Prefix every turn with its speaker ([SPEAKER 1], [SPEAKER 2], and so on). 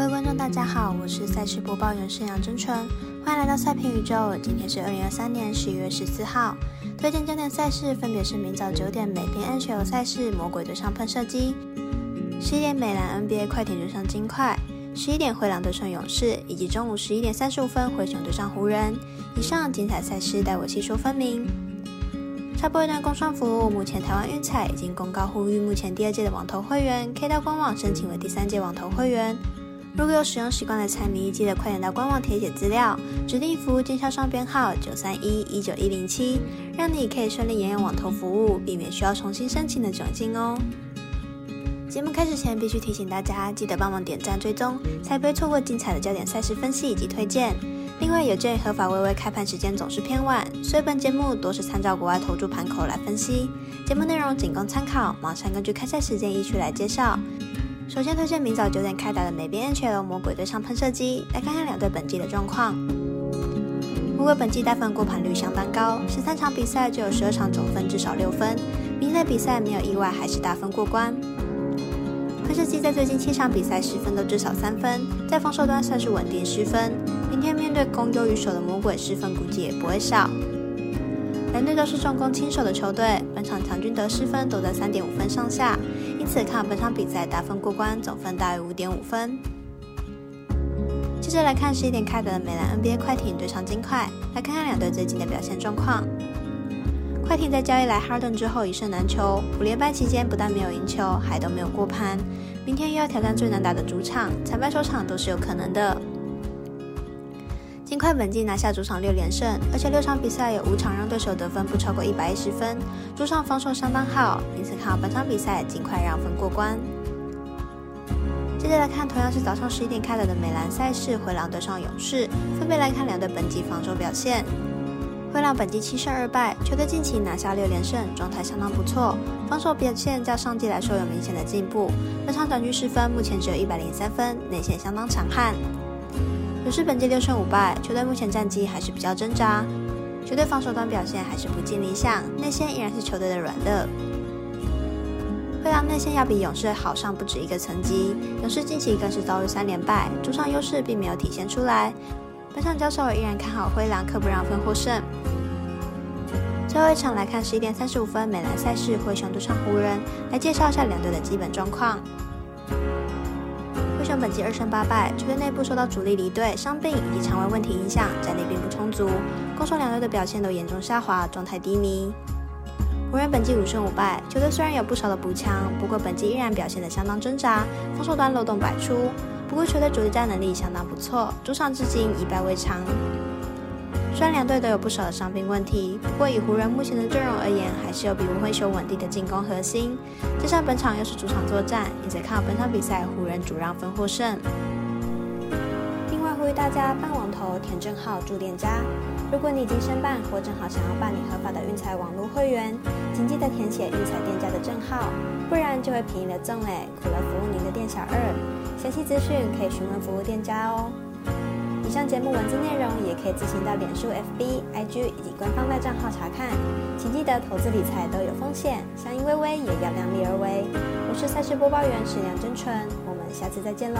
[SPEAKER 1] 各位观众，大家好，我是赛事播报员盛阳真纯，欢迎来到赛评宇宙。今天是二零二三年十一月十四号，推荐焦点赛事分别是明早九点美乒 N 球赛事魔鬼对上喷射机，十一点美篮 NBA 快艇对上金块，十一点灰狼对上勇士，以及中午十一点三十五分灰熊对上湖人。以上精彩赛事待我细说分明。插播一段工商服务，目前台湾运彩已经公告呼吁，目前第二届的网投会员可以到官网申请为第三届网投会员。如果有使用习惯的彩迷，记得快点到官网填写资料，指定服务经销商编号九三一一九一零七，让你可以顺利沿用网投服务，避免需要重新申请的窘境哦。节目开始前，必须提醒大家，记得帮忙点赞追踪，才不会错过精彩的焦点赛事分析以及推荐。另外，有鉴于合法微微开盘时间总是偏晚，所以本节目多是参照国外投注盘口来分析，节目内容仅供参考，马上根据开赛时间依序来介绍。首先推荐明早九点开打的美边 NHL 魔鬼对上喷射机，来看看两队本季的状况。魔鬼本季大分过盘率相当高，十三场比赛就有十二场总分至少六分，明天的比赛没有意外还是大分过关。喷射机在最近七场比赛失分都至少三分，在防守端算是稳定失分，明天面对攻优于守的魔鬼失分估计也不会少。两队都是重攻轻守的球队，本场场均得失分都在三点五分上下。因此看好本场比赛打分过关，总分大于五点五分。接着来看十一点开打的美兰 NBA 快艇对上金块，来看看两队最近的表现状况。快艇在交易来哈登之后一胜难求，五连败期间不但没有赢球，还都没有过盘。明天又要挑战最难打的主场，惨败收场都是有可能的。尽快稳进拿下主场六连胜，而且六场比赛有五场让对手得分不超过一百一十分，主场防守相当好，因此看好本场比赛尽快让分过关。接着来看同样是早上十一点开打的美兰赛事，灰狼对上勇士，分别来看两队本季防守表现。灰狼本季七胜二败，球队近期拿下六连胜，状态相当不错，防守表现较上季来说有明显的进步，本场短局失分目前只有一百零三分，内线相当强悍。勇士本季六胜五败，球队目前战绩还是比较挣扎，球队防守端表现还是不尽理想，内线依然是球队的软肋。灰狼内线要比勇士好上不止一个层级，勇士近期更是遭遇三连败，主场优势并没有体现出来。本场交手依然看好灰狼，可不让分获胜。最后一场来看十一点三十五分美兰赛事，灰熊对上湖人，来介绍一下两队的基本状况。本季二胜八败，球队内部受到主力离队、伤病以及肠胃问题影响，战力并不充足。攻守两队的表现都严重下滑，状态低迷。湖人本季五胜五败，球队虽然有不少的补强，不过本季依然表现得相当挣扎，防守端漏洞百出。不过球队主力战能力相当不错，主场至今一败未尝。虽然两队都有不少的伤病问题，不过以湖人目前的阵容而言，还是有比无灰熊稳定的进攻核心。加上本场又是主场作战，因此看好本场比赛湖人主让分获胜。另外呼吁大家办网投填证号助店家，如果你已经申办或正好想要办理合法的运彩网络会员，请记得填写运彩店家的证号，不然就会便宜了赠嘞，苦了服务您的店小二。详细资讯可以询问服务店家哦。以上节目文字内容也可以自行到脸书、FB、IG 以及官方的账号查看，请记得投资理财都有风险，相依微微也要量力而为。我是赛事播报员史梁真纯，我们下次再见喽。